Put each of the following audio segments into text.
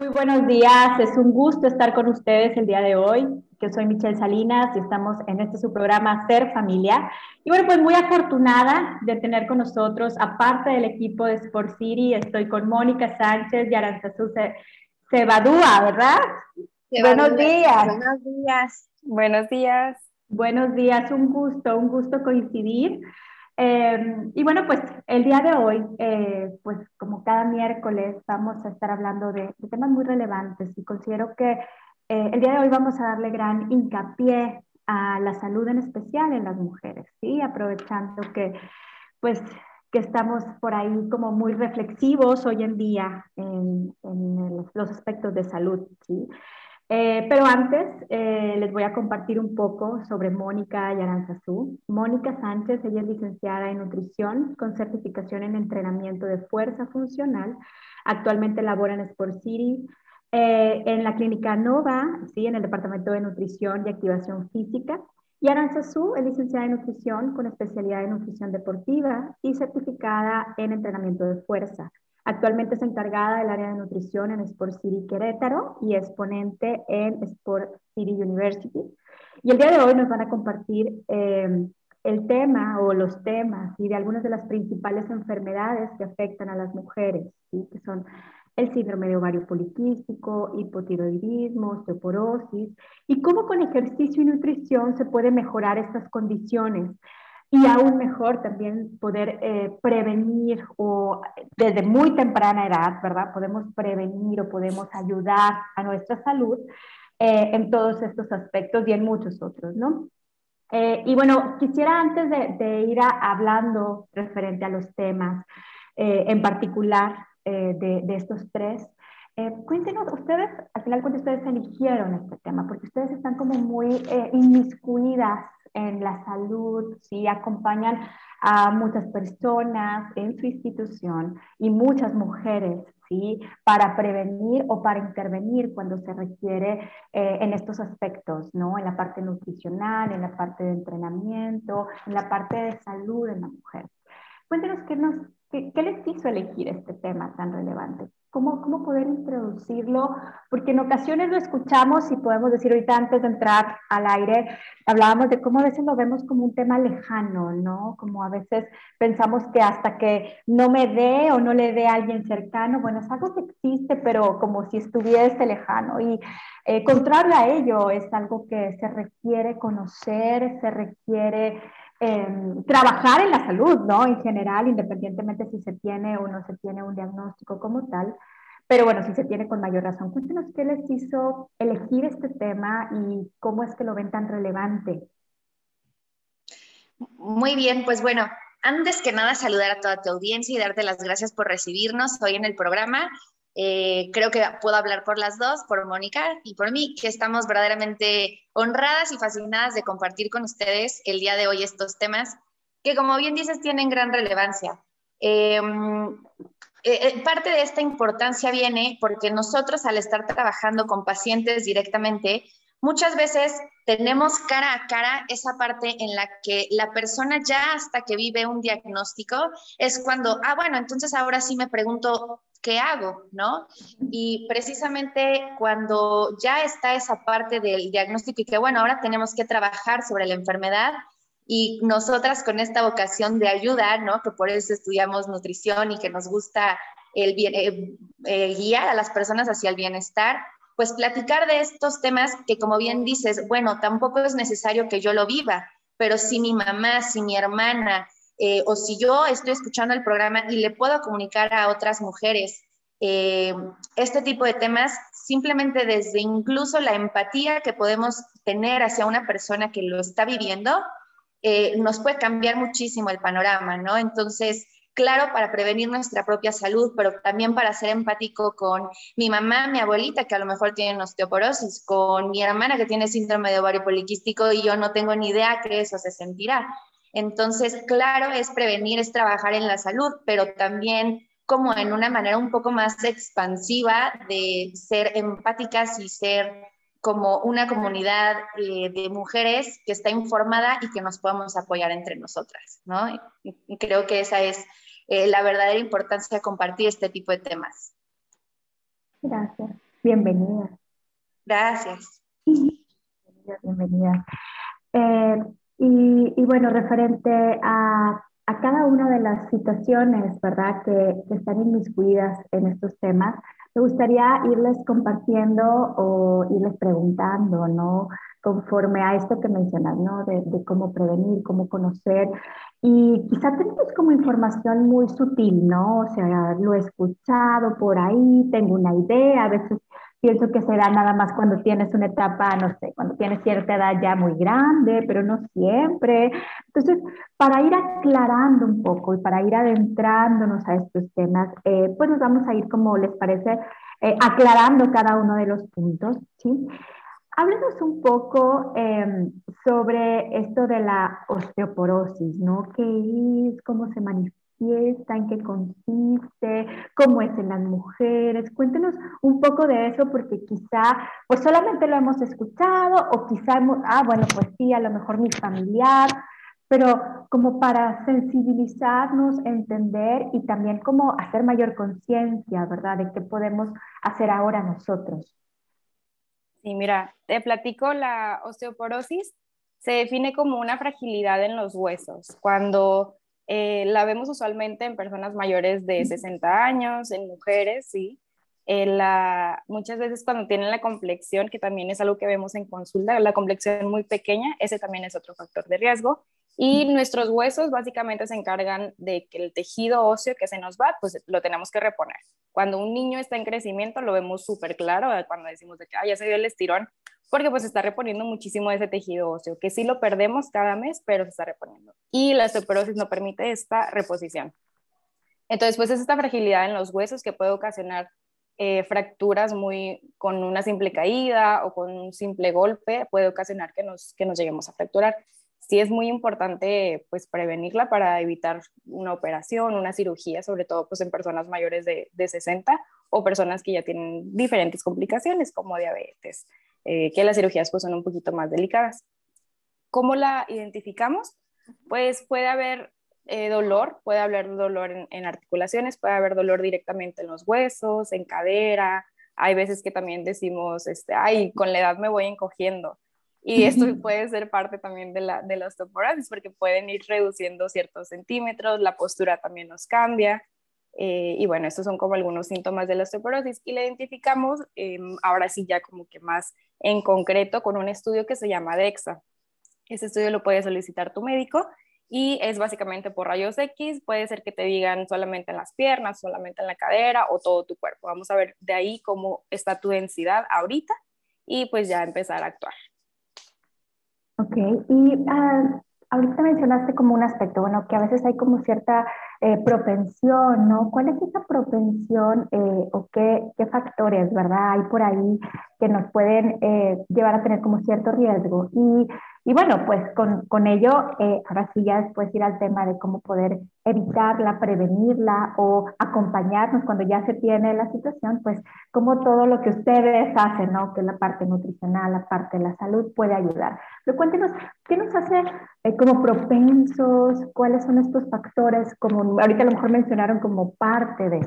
Muy buenos días, es un gusto estar con ustedes el día de hoy. Yo soy Michelle Salinas y estamos en este su programa Ser Familia. Y bueno, pues muy afortunada de tener con nosotros, aparte del equipo de Sport City, estoy con Mónica Sánchez y Aranzazú Cebadúa, ¿verdad? Buenos días. Buenos días. Buenos días. Buenos días, un gusto, un gusto coincidir. Em, y bueno, pues el día de hoy, eh, pues como cada miércoles, vamos a estar hablando de, temas muy relevantes y considero que eh, el día de hoy vamos a darle gran hincapié a la salud en especial en las mujeres, ¿sí? Aprovechando que, pues, que estamos por ahí como muy reflexivos hoy en día en, en los aspectos de salud, ¿sí? Eh, pero antes eh, les voy a compartir un poco sobre Mónica Yaranzazú. Mónica Sánchez, ella es licenciada en nutrición con certificación en entrenamiento de fuerza funcional. Actualmente labora en Sport City, eh, en la clínica Nova, ¿sí? en el departamento de nutrición y activación física. Y Aranzazú es licenciada en nutrición con especialidad en nutrición deportiva y certificada en entrenamiento de fuerza. Actualmente es encargada del área de nutrición en Sport City Querétaro y es ponente en Sport City University. Y el día de hoy nos van a compartir em, el tema o los temas y de algunas de las principales enfermedades que afectan a las mujeres, que son el síndrome de ovario poliquístico, hipotiroidismo, osteoporosis, y cómo con ejercicio y nutrición se puede mejorar estas condiciones y aún mejor también poder eh, prevenir o desde muy temprana edad, ¿verdad? Podemos prevenir o podemos ayudar a nuestra salud eh, en todos estos aspectos y en muchos otros, ¿no? Eh, y bueno, quisiera antes de, ir hablando referente a los temas, en particular de, de, estos tres, cuéntenos, ustedes, al final cuando ustedes eligieron este tema, porque ustedes están como muy inmiscuidas en la salud, ¿sí? acompañan a muchas personas en su institución y muchas mujeres, ¿sí? Para prevenir o para intervenir cuando se requiere eh, en estos aspectos, ¿no? En la parte nutricional, en la parte de entrenamiento, en la parte de salud en la mujer. Cuéntenos qué, nos, qué, qué les hizo elegir este tema tan relevante. ¿Cómo, ¿Cómo poder introducirlo? Porque en ocasiones lo escuchamos y podemos decir ahorita antes de entrar al aire, hablábamos de cómo a veces lo vemos como un tema lejano, ¿no? Como a veces pensamos que hasta que no me dé o no le dé a alguien cercano, bueno, es algo que existe, pero como si estuviese lejano. Y eh, contrario a ello, es algo que se requiere conocer, se requiere Em, trabajar en la salud, ¿no? En general, independientemente si se tiene o no se tiene un diagnóstico como tal. Pero bueno, si se tiene con mayor razón. Cuéntenos qué les hizo elegir este tema y cómo es que lo ven tan relevante. Muy bien, pues bueno, antes que nada saludar a toda tu audiencia y darte las gracias por recibirnos hoy en el programa. Eh, creo que puedo hablar por las dos, por Mónica y por mí, que estamos verdaderamente honradas y fascinadas de compartir con ustedes el día de hoy estos temas que, como bien dices, tienen gran relevancia. Em, eh, parte de esta importancia viene porque nosotros al estar trabajando con pacientes directamente, muchas veces tenemos cara a cara esa parte en la que la persona ya hasta que vive un diagnóstico es cuando, ah, bueno, entonces ahora sí me pregunto, ¿qué hago? ¿No? Y precisamente cuando ya está esa parte del diagnóstico y que, bueno, ahora tenemos que trabajar sobre la enfermedad y nosotras con esta vocación de ayuda, ¿no? Que por eso estudiamos nutrición y que nos gusta el bien, eh, eh, guiar a las personas hacia el bienestar, pues platicar de estos temas que como bien dices, bueno, tampoco es necesario que yo lo viva, pero si mi mamá, si mi hermana, eh, o si yo estoy escuchando el programa y le puedo comunicar a otras mujeres eh, este tipo de temas, simplemente desde incluso la empatía que podemos tener hacia una persona que lo está viviendo, eh, nos puede cambiar muchísimo el panorama, ¿no? Entonces, claro, para prevenir nuestra propia salud, pero también para ser empático con mi mamá, mi abuelita, que a lo mejor tiene osteoporosis, con mi hermana que tiene síndrome de ovario poliquístico y yo no tengo ni idea que eso se sentirá. Entonces, claro, es prevenir, es trabajar en la salud, pero también como en una manera un poco más expansiva de ser empáticas y ser como una comunidad eh, de mujeres que está informada y que nos podamos apoyar entre nosotras, ¿no? Y, creo que esa es eh, la verdadera importancia de compartir este tipo de temas. Gracias. Bienvenida. Gracias. Bienvenida. bienvenida. Eh, y, bueno, referente a, a, cada una de las situaciones, ¿verdad?, que, que, están inmiscuidas en estos temas, me gustaría irles compartiendo o irles preguntando, ¿no? Conforme a esto que mencionas, ¿no? De, cómo prevenir, cómo conocer. Y quizá tenemos como información muy sutil, ¿no? O sea, lo he escuchado por ahí, tengo una idea, a veces pienso que se da nada más cuando tienes una etapa, no sé, cuando tienes cierta edad ya muy grande, pero no siempre. Entonces, para ir aclarando un poco y para ir adentrándonos a estos temas, eh, pues nos vamos a ir, como les parece, eh, aclarando cada uno de los puntos, ¿sí? Háblenos un poco em, sobre esto de la osteoporosis, ¿no? ¿Qué es? ¿Cómo se manifiesta? En qué consiste, cómo es en las mujeres. Cuéntenos un poco de eso porque quizá pues solamente lo hemos escuchado o quizá hemos, ah, bueno, pues sí, a lo mejor mi familiar, pero como para sensibilizarnos, entender y también como hacer mayor conciencia, ¿verdad? De qué podemos hacer ahora nosotros. Sí, mira, te platico, la osteoporosis se define como una fragilidad en los huesos. Cuando eh, la vemos usualmente en personas mayores de 60 años, en mujeres, sí. Eh, la, muchas veces cuando tienen la complexión, que también es algo que vemos en consulta, la complexión muy pequeña, ese también es otro factor de riesgo. Y nuestros huesos básicamente se encargan de que el tejido óseo que se nos va, pues lo tenemos que reponer. Cuando un niño está en crecimiento, lo vemos súper claro, cuando decimos de que ah, ya se dio el estirón, porque pues está reponiendo muchísimo ese tejido óseo, que sí lo perdemos cada mes, pero se está reponiendo. Y la osteoporosis no permite esta reposición. Entonces, pues es esta fragilidad en los huesos que puede ocasionar eh, fracturas muy con una simple caída o con un simple golpe, puede ocasionar que nos, que nos lleguemos a fracturar. Sí es muy importante pues prevenirla para evitar una operación, una cirugía, sobre todo pues en personas mayores de, de 60 o personas que ya tienen diferentes complicaciones como diabetes, eh, que las cirugías pues son un poquito más delicadas. ¿Cómo la identificamos? Pues puede haber eh, dolor, puede haber dolor en, articulaciones, puede haber dolor directamente en los huesos, en cadera. Hay veces que también decimos, este, ay, con la edad me voy encogiendo. Y esto puede ser parte también de la, de la osteoporosis porque pueden ir reduciendo ciertos centímetros, la postura también nos cambia. Eh, y bueno, estos son como algunos síntomas de la osteoporosis y la identificamos em, ahora sí ya como que más en concreto con un estudio que se llama DEXA. Ese estudio lo puede solicitar tu médico y es básicamente por rayos X, puede ser que te digan solamente en las piernas, solamente en la cadera o todo tu cuerpo. Vamos a ver de ahí cómo está tu densidad ahorita y pues ya empezar a actuar. Ok, y uh, ahorita mencionaste como un aspecto, bueno, que a veces hay como cierta eh, propensión, ¿no? ¿Cuál es esa propensión eh, o qué, factores, verdad, hay por ahí que nos pueden eh, llevar a tener como cierto riesgo? Y bueno, pues con, con ello, eh, ahora sí ya después ir al tema de cómo poder evitarla, prevenirla o acompañarnos cuando ya se tiene la situación, pues como todo lo que ustedes hacen, ¿no? Que la parte nutricional, la parte de la salud puede ayudar. Pero cuéntenos, ¿qué nos hace eh, como propensos? ¿Cuáles son estos factores? Como ahorita a lo mejor mencionaron como parte de.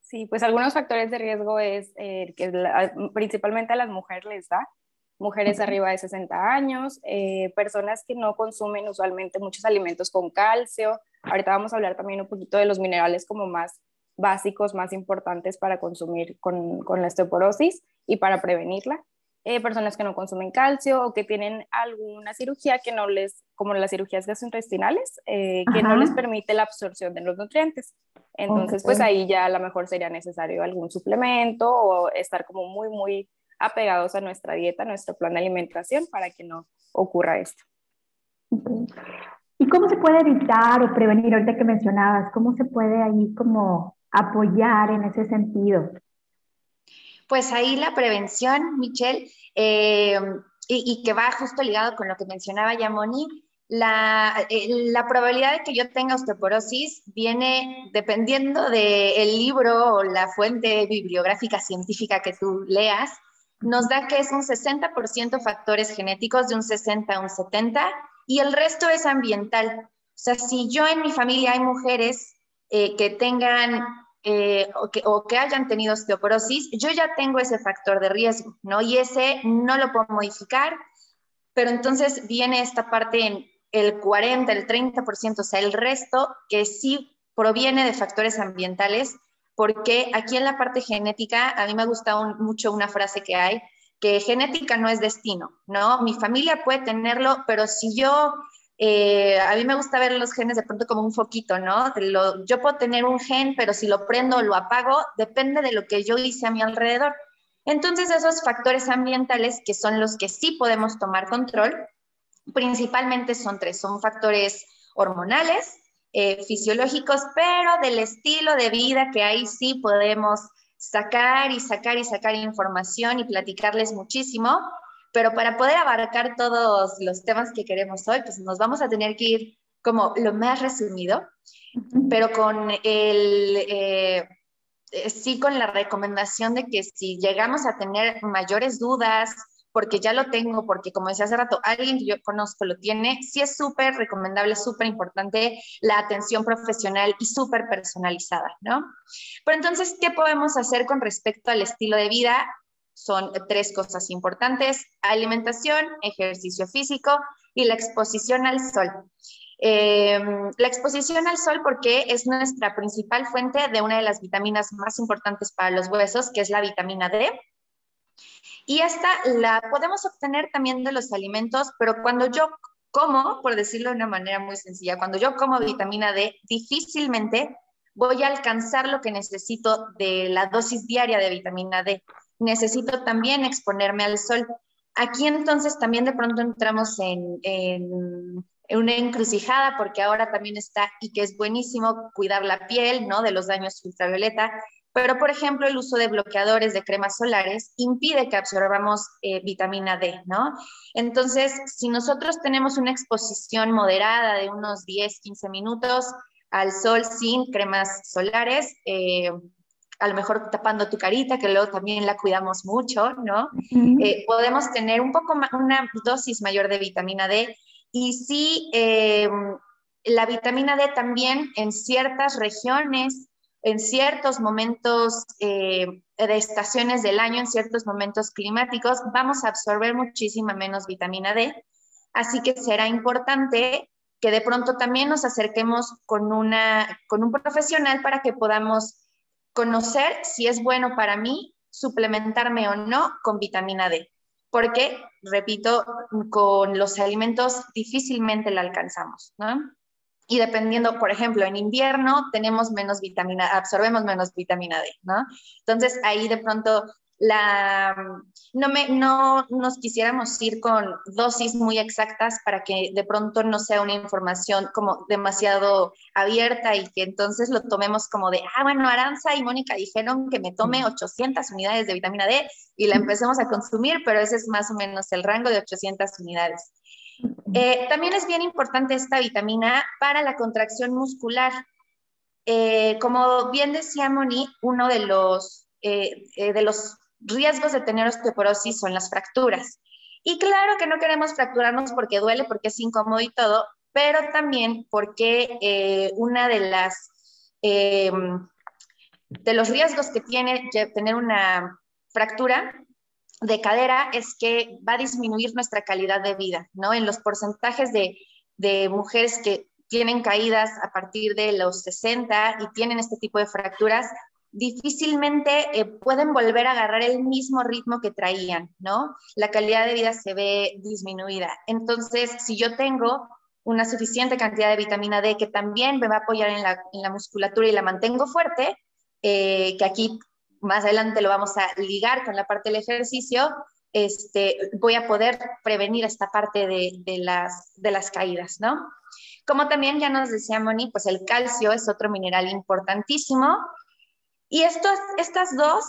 Sí, pues algunos factores de riesgo es eh, que principalmente a las mujeres les da mujeres arriba de 60 años, eh, personas que no consumen usualmente muchos alimentos con calcio. Ahorita vamos a hablar también un poquito de los minerales como más básicos, más importantes para consumir con, con la osteoporosis y para prevenirla. Eh, personas que no consumen calcio o que tienen alguna cirugía que no les, como las cirugías gastrointestinales, eh, que no les permite la absorción de los nutrientes. Entonces, pues ahí ya a lo mejor sería necesario algún suplemento o estar como muy, muy apegados a nuestra dieta, a nuestro plan de alimentación para que no ocurra esto. ¿Y cómo se puede evitar o prevenir, ahorita que mencionabas, cómo se puede ahí como apoyar en ese sentido? Pues ahí la prevención, Michelle, eh, y, que va justo ligado con lo que mencionaba ya Moni, la, eh, la, probabilidad de que yo tenga osteoporosis viene dependiendo del libro o la fuente bibliográfica científica que tú leas, nos da que es un 60% factores genéticos, de un 60 a un 70, y el resto es ambiental. O sea, si yo en mi familia hay mujeres eh, que tengan eh, o, que, o, que, hayan tenido osteoporosis, yo ya tengo ese factor de riesgo, ¿no? Y ese no lo puedo modificar, pero entonces viene esta parte en el 40, el 30%, o sea, el resto que sí proviene de factores ambientales, porque aquí en la parte genética, a mí me gusta mucho una frase que hay, que genética no es destino, ¿no? Mi familia puede tenerlo, pero si yo, eh, a mí me gusta ver los genes de pronto como un foquito, ¿no? yo puedo tener un gen, pero si lo prendo o lo apago, depende de lo que yo hice a mi alrededor. Entonces, esos factores ambientales, que son los que sí podemos tomar control, principalmente son tres, son factores hormonales, eh, fisiológicos, pero del estilo de vida que ahí sí podemos sacar y sacar y sacar información y platicarles muchísimo, pero para poder abarcar todos los temas que queremos hoy, pues nos vamos a tener que ir como lo más resumido, pero con el, eh, eh, sí con la recomendación de que si llegamos a tener mayores dudas, porque ya lo tengo, porque como decía hace rato, alguien que yo conozco lo tiene, sí es súper recomendable, súper importante la atención profesional y súper personalizada, ¿no? Pero entonces, ¿qué podemos hacer con respecto al estilo de vida? Son tres cosas importantes, alimentación, ejercicio físico y la exposición al sol. Em, la exposición al sol porque es nuestra principal fuente de una de las vitaminas más importantes para los huesos, que es la vitamina D. Y esta la podemos obtener también de los alimentos, pero cuando yo como, por decirlo de una manera muy sencilla, cuando yo como vitamina D, difícilmente voy a alcanzar lo que necesito de la dosis diaria de vitamina D. Necesito también exponerme al sol. Aquí entonces también de pronto entramos en, en, una encrucijada porque ahora también está y que es buenísimo cuidar la piel, ¿no? De los daños ultravioleta pero, por ejemplo, el uso de bloqueadores de cremas solares impide que absorbamos eh, vitamina D, ¿no? Entonces, si nosotros tenemos una exposición moderada de unos 10, 15 minutos al sol sin cremas solares, eh, a lo mejor tapando tu carita, que luego también la cuidamos mucho, ¿no? Eh, podemos tener un poco más, una dosis mayor de vitamina D. Y sí, la vitamina D también en ciertas regiones en ciertos momentos eh, de estaciones del año, en ciertos momentos climáticos, vamos a absorber muchísima menos vitamina D. Así que será importante que de pronto también nos acerquemos con, una, con un profesional para que podamos conocer si es bueno para mí suplementarme o no con vitamina D. Porque, repito, con los alimentos difícilmente la alcanzamos, ¿no? Y dependiendo, por ejemplo, en invierno tenemos menos vitamina, absorbemos menos vitamina D, ¿no? Entonces ahí de pronto la, no, me, no nos quisiéramos ir con dosis muy exactas para que de pronto no sea una información como demasiado abierta y que entonces lo tomemos como de, ah, bueno, Aranza y Mónica dijeron que me tome 800 unidades de vitamina D y la empecemos a consumir, pero ese es más o menos el rango de 800 unidades. Eh, también es bien importante esta vitamina para la contracción muscular. Eh, como bien decía Moni, uno de los, eh, de los riesgos de tener osteoporosis son las fracturas. Y claro que no queremos fracturarnos porque duele, porque es incómodo y todo, pero también porque una de las de los riesgos que tiene tener una fractura de cadera es que va a disminuir nuestra calidad de vida, ¿no? En los porcentajes de, mujeres que tienen caídas a partir de los 60 y tienen este tipo de fracturas, difícilmente eh, pueden volver a agarrar el mismo ritmo que traían, ¿no? La calidad de vida se ve disminuida. Entonces, si yo tengo una suficiente cantidad de vitamina D que también me va a apoyar en la, musculatura y la mantengo fuerte, eh, que aquí más adelante lo vamos a ligar con la parte del ejercicio, este, voy a poder prevenir esta parte de, las, de las caídas, ¿no? Como también ya nos decía Moni, pues el calcio es otro mineral importantísimo y estos, estas dos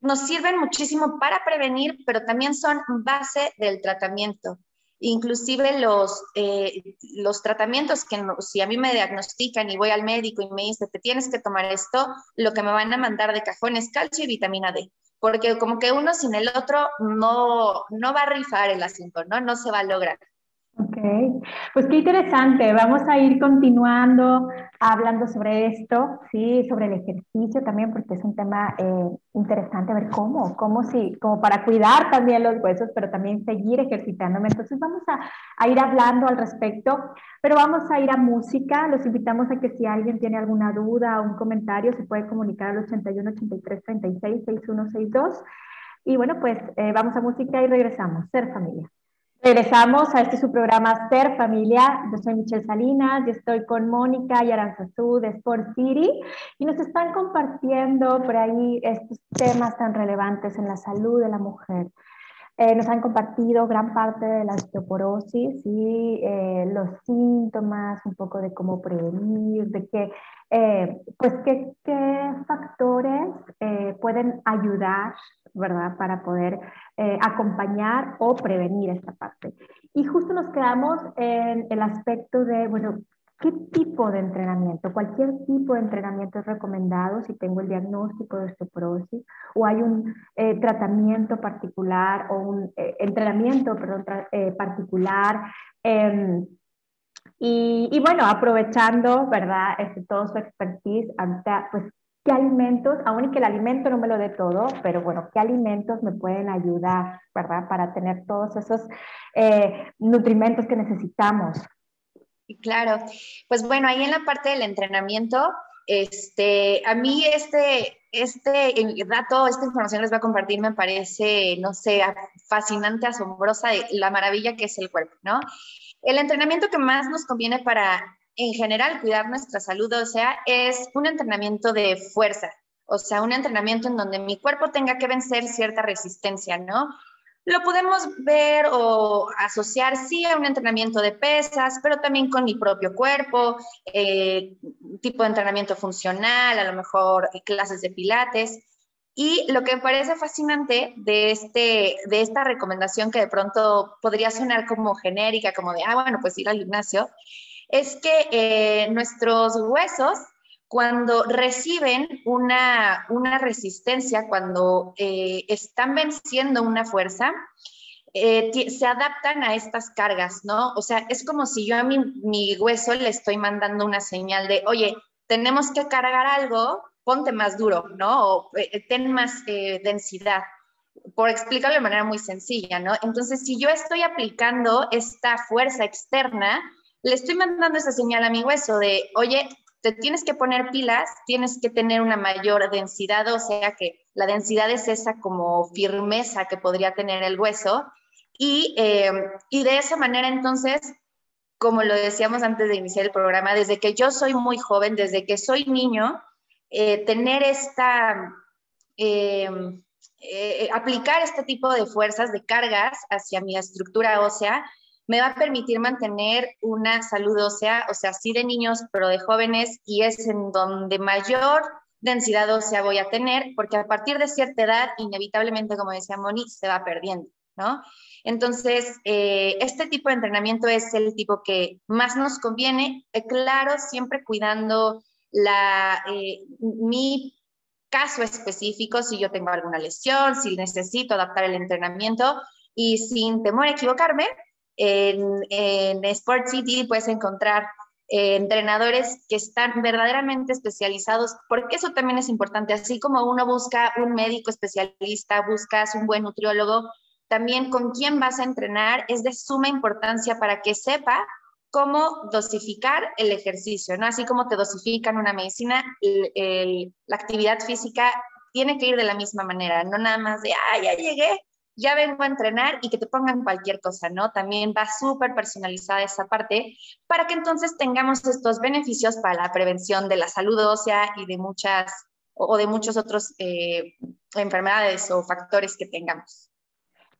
nos sirven muchísimo para prevenir, pero también son base del tratamiento. Inclusive los, eh, los tratamientos que si a mí me diagnostican y voy al médico y me dice, te tienes que tomar esto, lo que me van a mandar de cajón es calcio y vitamina D, porque como que uno sin el otro no, no va a rifar el asunto, ¿no? No se va a lograr. Pues qué interesante. Vamos a ir continuando hablando sobre esto, sí, sobre el ejercicio también, porque es un tema eh, interesante ver cómo, cómo sí, como para cuidar también los huesos, pero también seguir ejercitándome. Entonces vamos a, a ir hablando al respecto, pero vamos a ir a música. Los invitamos a que si alguien tiene alguna duda o un comentario, se puede comunicar al 81 83 36 6162. Y bueno, pues eh, vamos a música y regresamos. Ser familia. Regresamos a este su programa Ser Familia. Yo soy Michelle Salinas y estoy con Mónica y Aranzazú de Sport City y nos están compartiendo por ahí estos temas tan relevantes en la salud de la mujer. Eh, nos han compartido gran parte de la osteoporosis y eh, los síntomas, un poco de cómo prevenir, de qué, eh, pues qué, qué factores pueden ayudar, ¿verdad? Para poder acompañar o prevenir esta parte. Y justo nos quedamos en el aspecto de, bueno, ¿Qué tipo de entrenamiento? Cualquier tipo de entrenamiento es recomendado si tengo el diagnóstico de osteoporosis o hay un eh, tratamiento particular o un eh, entrenamiento perdón, eh, particular. Em, y, y, bueno, aprovechando, ¿verdad? Este, todo su expertise, pues, ¿qué alimentos, aún y que el alimento no me lo dé todo, pero bueno, qué alimentos me pueden ayudar, ¿verdad? Para tener todos esos nutrimentos que necesitamos Claro, pues bueno, ahí en la parte del entrenamiento, este, a mí este, este dato, esta información les voy a compartir, me parece, no sé, fascinante, asombrosa, la maravilla que es el cuerpo, ¿no? El entrenamiento que más nos conviene para, en general, cuidar nuestra salud, o sea, es un entrenamiento de fuerza, o sea, un entrenamiento en donde mi cuerpo tenga que vencer cierta resistencia, ¿no? Lo podemos ver o asociar, sí, a un entrenamiento de pesas, pero también con mi propio cuerpo, eh, tipo de entrenamiento funcional, a lo mejor clases de pilates. Y lo que me parece fascinante de, este, de esta recomendación que de pronto podría sonar como genérica, como de, ah, bueno, pues ir al gimnasio, es que eh, nuestros huesos cuando reciben una, resistencia, cuando eh, están venciendo una fuerza, eh, se adaptan a estas cargas, ¿no? O sea, es como si yo a mi, mi, hueso le estoy mandando una señal de, oye, tenemos que cargar algo, ponte más duro, ¿no? O ten más densidad, por explicarlo de manera muy sencilla, ¿no? Entonces, si yo estoy aplicando esta fuerza externa, le estoy mandando esa señal a mi hueso de, oye, te tienes que poner pilas, tienes que tener una mayor densidad, o sea que la densidad es esa como firmeza que podría tener el hueso. Y, eh, y de esa manera entonces, como lo decíamos antes de iniciar el programa, desde que yo soy muy joven, desde que soy niño, eh, tener esta, eh, aplicar este tipo de fuerzas, de cargas hacia mi estructura ósea, me va a permitir mantener una salud ósea, o sea, sí de niños, pero de jóvenes, y es en donde mayor densidad ósea voy a tener, porque a partir de cierta edad, inevitablemente, como decía Moni, se va perdiendo, ¿no? Entonces, eh, este tipo de entrenamiento es el tipo que más nos conviene, eh, claro, siempre cuidando la, eh, mi caso específico, si yo tengo alguna lesión, si necesito adaptar el entrenamiento y sin temor a equivocarme, en, en Sport City puedes encontrar eh, entrenadores que están verdaderamente especializados, porque eso también es importante, así como uno busca un médico especialista, buscas un buen nutriólogo, también con quién vas a entrenar es de suma importancia para que sepa cómo dosificar el ejercicio, ¿no? Así como te dosifican una medicina, la actividad física tiene que ir de la misma manera, no nada más de, ah, ya llegué, ya vengo a entrenar y que te pongan cualquier cosa, ¿no? También va súper personalizada esa parte para que entonces tengamos estos beneficios para la prevención de la salud ósea y de muchas o de muchos otros eh, enfermedades o factores que tengamos.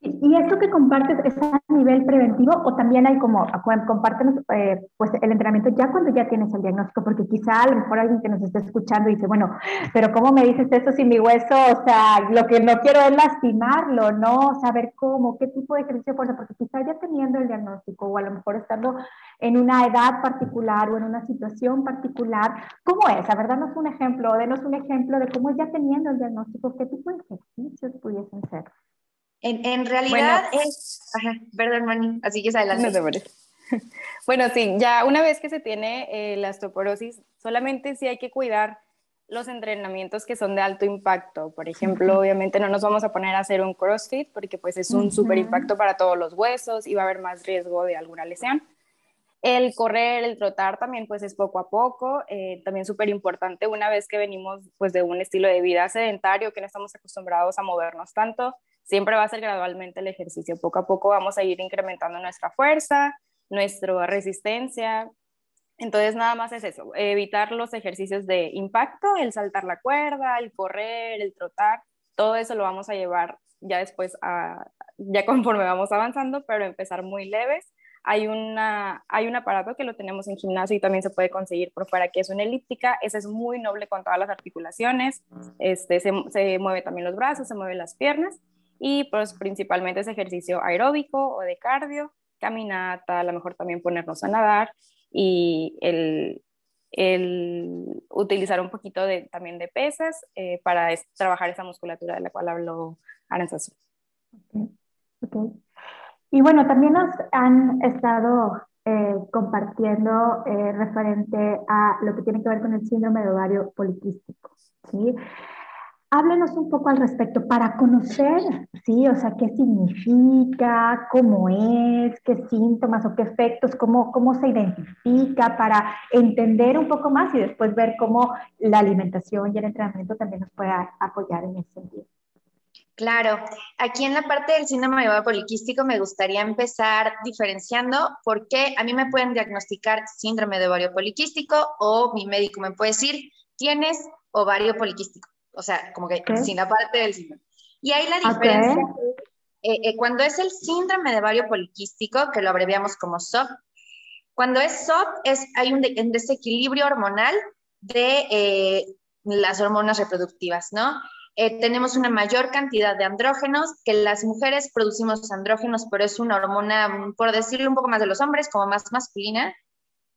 ¿Y esto que compartes es a nivel preventivo o también hay como, comparten eh, pues el entrenamiento ya cuando ya tienes el diagnóstico? Porque quizá a lo mejor alguien que nos esté escuchando dice, bueno, pero ¿cómo me dices eso si mi hueso, o sea, lo que no quiero es lastimarlo, ¿no? Saber cómo, qué tipo de ejercicio fuerza, porque quizá ya teniendo el diagnóstico o a lo mejor estando en una edad particular o en una situación particular, ¿cómo es? A ver, danos un ejemplo, denos un ejemplo de cómo ya teniendo el diagnóstico, qué tipo de ejercicios pudiesen ser. En, en realidad es... Ajá, perdón, Mani, así que adelante. bueno, sí, ya una vez que se tiene eh, la osteoporosis, solamente sí hay que cuidar los entrenamientos que son de alto impacto. Por ejemplo, obviamente no nos vamos a poner a hacer un CrossFit porque pues es un súper impacto para todos los huesos y va a haber más riesgo de alguna lesión. El correr, el trotar también pues es poco a poco, eh, también súper importante una vez que venimos pues de un estilo de vida sedentario que no estamos acostumbrados a movernos tanto, siempre va a ser gradualmente el ejercicio, poco a poco vamos a ir incrementando nuestra fuerza, nuestra resistencia, entonces, nada más es eso, evitar los ejercicios de impacto, el saltar la cuerda, el correr, el trotar, todo eso lo vamos a llevar ya después, ya conforme vamos avanzando, pero empezar muy leves. Hay, una, hay un aparato que lo tenemos en gimnasio y también se puede conseguir por fuera, que es una elíptica. Ese es muy noble con todas las articulaciones. Este, se, se mueve también los brazos, se mueven las piernas y pues principalmente es ejercicio aeróbico o de cardio, caminata, a lo mejor también ponernos a nadar y el, el utilizar un poquito de, también de pesas eh, para trabajar esa musculatura de la cual habló Aranzazu. Okay. Y bueno, también nos han estado eh, compartiendo eh, referente a lo que tiene que ver con el síndrome de ovario poliquístico. ¿sí? Háblenos un poco al respecto para conocer, sí, o sea, qué significa, cómo es, qué síntomas o qué efectos, cómo, cómo se identifica, para entender un poco más y después ver cómo la alimentación y el entrenamiento también nos puede apoyar en ese sentido. Claro, aquí en la parte del síndrome de ovario poliquístico me gustaría empezar diferenciando por qué a mí me pueden diagnosticar síndrome de ovario poliquístico o mi médico me puede decir, tienes ovario poliquístico o sea, como que sin la parte del síndrome. Y ahí la diferencia eh, eh, cuando es el síndrome de ovario poliquístico, que lo abreviamos como SOP, cuando es SOP es, hay un, desequilibrio hormonal de eh, las hormonas reproductivas, ¿no? tenemos una mayor cantidad de andrógenos, que las mujeres producimos andrógenos, pero es una hormona, por decirlo un poco más de los hombres, como más masculina,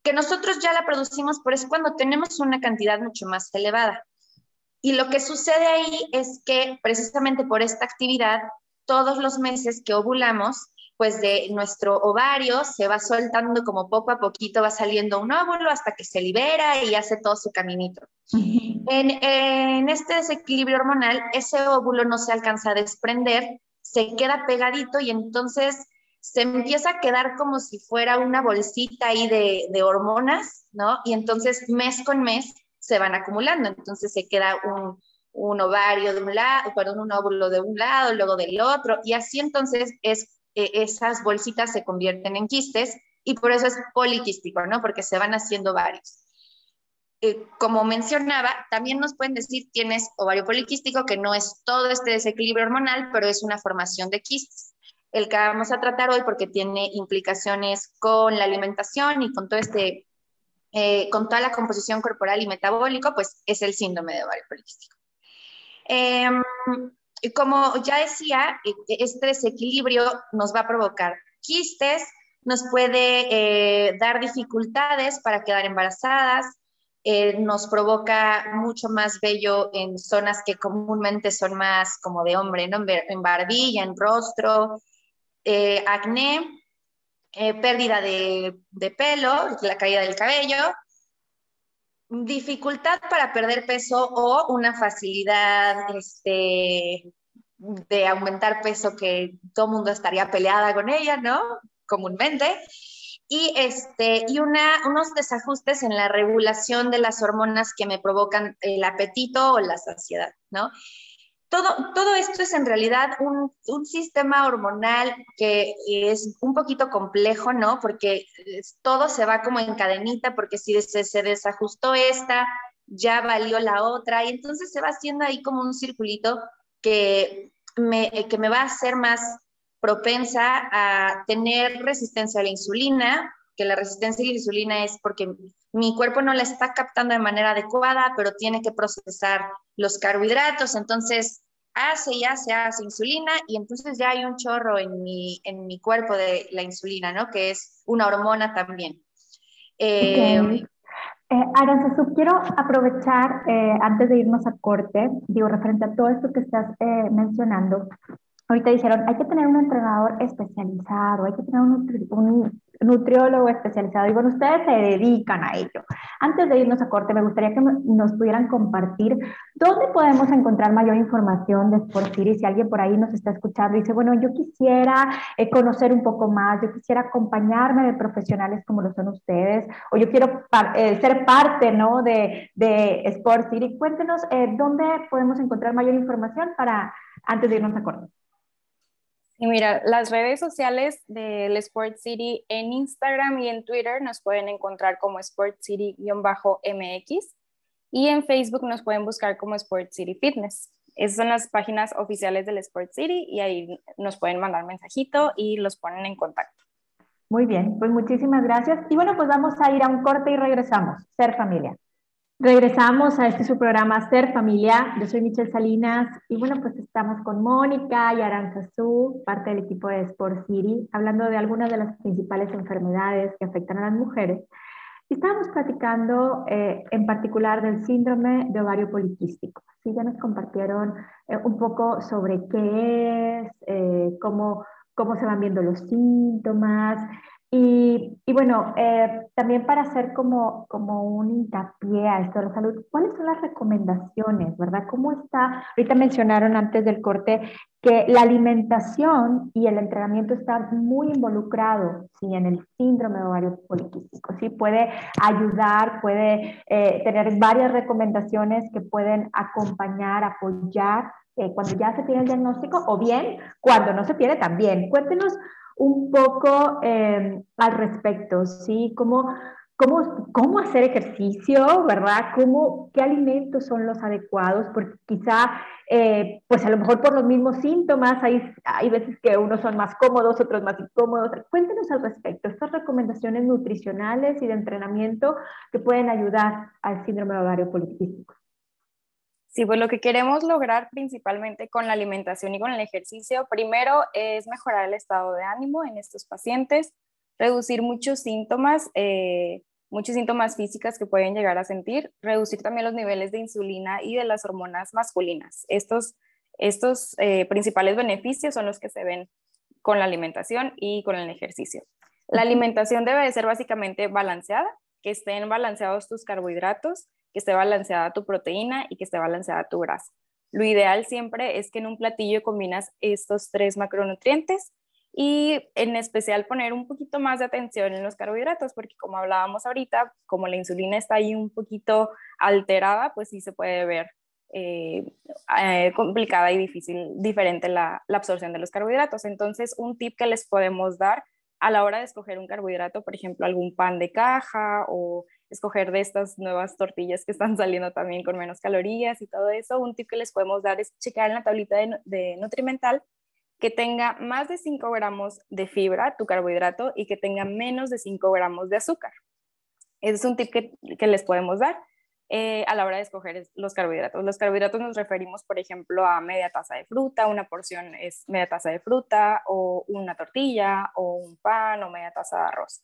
que nosotros ya la producimos, pero es cuando tenemos una cantidad mucho más elevada. Y lo que sucede ahí es que precisamente por esta actividad, todos los meses que ovulamos, pues de nuestro ovario se va soltando como poco a poquito va saliendo un óvulo hasta que se libera y hace todo su caminito. en, en, este desequilibrio hormonal, ese óvulo no se alcanza a desprender, se queda pegadito y entonces se empieza a quedar como si fuera una bolsita ahí de, de hormonas, ¿no? Y entonces mes con mes se van acumulando. Entonces se queda un, un ovario de un lado, perdón, un óvulo de un lado, luego del otro, y así entonces es, eh, esas bolsitas se convierten en quistes y por eso es poliquístico, ¿no? Porque se van haciendo varios. Eh, como mencionaba, también nos pueden decir tienes ovario poliquístico, que no es todo este desequilibrio hormonal, pero es una formación de quistes. El que vamos a tratar hoy porque tiene implicaciones con la alimentación y con todo este eh, con toda la composición corporal y metabólico, pues es el síndrome de ovario poliquístico. Em, como ya decía, e, este desequilibrio nos va a provocar quistes, nos puede eh, dar dificultades para quedar embarazadas, eh, nos provoca mucho más vello en zonas que comúnmente son más como de hombre, ¿no? en barbilla, en rostro, acné, eh, pérdida de, pelo, la caída del cabello, dificultad para perder peso o una facilidad este, de aumentar peso que todo mundo estaría peleada con ella, ¿no? Comúnmente. Y, este, y una, unos desajustes en la regulación de las hormonas que me provocan el apetito o la saciedad, ¿no? Todo, esto es en realidad un, sistema hormonal que es un poquito complejo, ¿no? Porque todo se va como en cadenita, porque si se, desajustó esta, ya valió la otra, y entonces se va haciendo ahí como un circulito que me, que me va a hacer más propensa a tener resistencia a la insulina, que la resistencia a la insulina es porque mi cuerpo no la está captando de manera adecuada, pero tiene que procesar los carbohidratos, entonces hace y hace, hace insulina y entonces ya hay un chorro en mi, en mi cuerpo de la insulina, ¿no? Que es una hormona también. Eh, eh quiero aprovechar eh, antes de irnos a corte, digo, referente a todo esto que estás eh, mencionando. Ahorita dijeron, hay que tener un entrenador especializado, hay que tener un, un nutriólogo especializado y bueno, ustedes se dedican a ello. Antes de irnos a corte, me gustaría que nos pudieran compartir dónde podemos encontrar mayor información de Sport City. Si alguien por ahí nos está escuchando y dice, bueno, yo quisiera eh, conocer un poco más, yo quisiera acompañarme de profesionales como lo son ustedes, o yo quiero eh, ser parte ¿no? de, de Sport City. Cuéntenos eh, dónde podemos encontrar mayor información para antes de irnos a corte. Y mira, las redes sociales del Sport City en Instagram y en Twitter nos pueden encontrar como Sport City-MX y en Facebook nos pueden buscar como Sport City Fitness. Esas son las páginas oficiales del Sport City y ahí nos pueden mandar mensajito y los ponen en contacto. Muy bien, pues muchísimas gracias. Y bueno, pues vamos a ir a un corte y regresamos. Ser familia. Regresamos a este su programa Ser Familia. Yo soy Michelle Salinas y bueno, pues estamos con Mónica y Aranzazú, parte del equipo de Sport City, hablando de algunas de las principales enfermedades que afectan a las mujeres. Y estábamos platicando eh, en particular del síndrome de ovario poliquístico. Sí, ya nos compartieron eh, un poco sobre qué es, eh, cómo, cómo se van viendo los síntomas y, bueno, eh, también para hacer como, como un hincapié a esto de la salud, ¿cuáles son las recomendaciones, verdad? ¿Cómo está? Ahorita mencionaron antes del corte que la alimentación y el entrenamiento están muy involucrados ¿sí? en el síndrome de ovario poliquístico. ¿sí? Puede ayudar, puede eh, tener varias recomendaciones que pueden acompañar, apoyar eh, cuando ya se tiene el diagnóstico o bien cuando no se tiene también. Cuéntenos un poco em, al respecto, ¿sí? ¿Cómo, cómo, cómo hacer ejercicio, ¿verdad? ¿Cómo, ¿Qué alimentos son los adecuados? Porque quizá, eh, pues a lo mejor por los mismos síntomas, hay, hay veces que unos son más cómodos, otros más incómodos. Cuéntenos al respecto, estas recomendaciones nutricionales y de entrenamiento que pueden ayudar al síndrome ovario poliquístico. Sí, pues lo que queremos lograr principalmente con la alimentación y con el ejercicio, primero es mejorar el estado de ánimo en estos pacientes, reducir muchos síntomas, eh, muchos síntomas físicos que pueden llegar a sentir, reducir también los niveles de insulina y de las hormonas masculinas. Estos, estos eh, principales beneficios son los que se ven con la alimentación y con el ejercicio. La alimentación debe de ser básicamente balanceada, que estén balanceados tus carbohidratos, que esté balanceada tu proteína y que esté balanceada tu grasa. Lo ideal siempre es que en un platillo combinas estos tres macronutrientes y en especial poner un poquito más de atención en los carbohidratos, porque como hablábamos ahorita, como la insulina está ahí un poquito alterada, pues sí se puede ver eh, eh, complicada y difícil, diferente la, la absorción de los carbohidratos. Entonces, un tip que les podemos dar a la hora de escoger un carbohidrato, por ejemplo, algún pan de caja o escoger de estas nuevas tortillas que están saliendo también con menos calorías y todo eso, un tip que les podemos dar es checar en la tablita de, Nutrimental que tenga más de 5 gramos de fibra, tu carbohidrato, y que tenga menos de 5 gramos de azúcar. Ese es un tip que, les podemos dar eh, a la hora de escoger los carbohidratos. Los carbohidratos nos referimos, por ejemplo, a media taza de fruta, una porción es media taza de fruta, o una tortilla, o un pan, o media taza de arroz.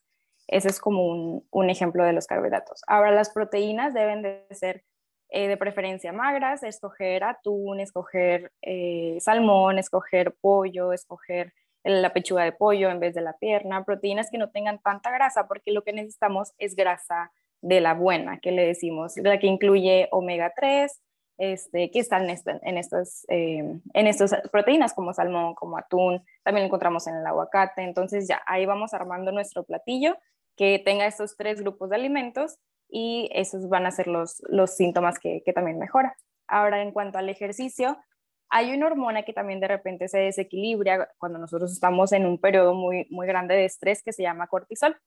Ese es como un, ejemplo de los carbohidratos. Ahora, las proteínas deben de ser eh, de preferencia magras, escoger atún, escoger eh, salmón, escoger pollo, escoger la pechuga de pollo en vez de la pierna, proteínas que no tengan tanta grasa, porque lo que necesitamos es grasa de la buena, que le decimos, la que incluye omega 3, este, que están en, estas, eh, en estas proteínas como salmón, como atún, también encontramos en el aguacate, entonces ya ahí vamos armando nuestro platillo que tenga estos tres grupos de alimentos y esos van a ser los, los síntomas que, que también mejora. Ahora, en cuanto al ejercicio, hay una hormona que también de repente se desequilibra cuando nosotros estamos en un periodo muy, muy grande de estrés que se llama cortisol.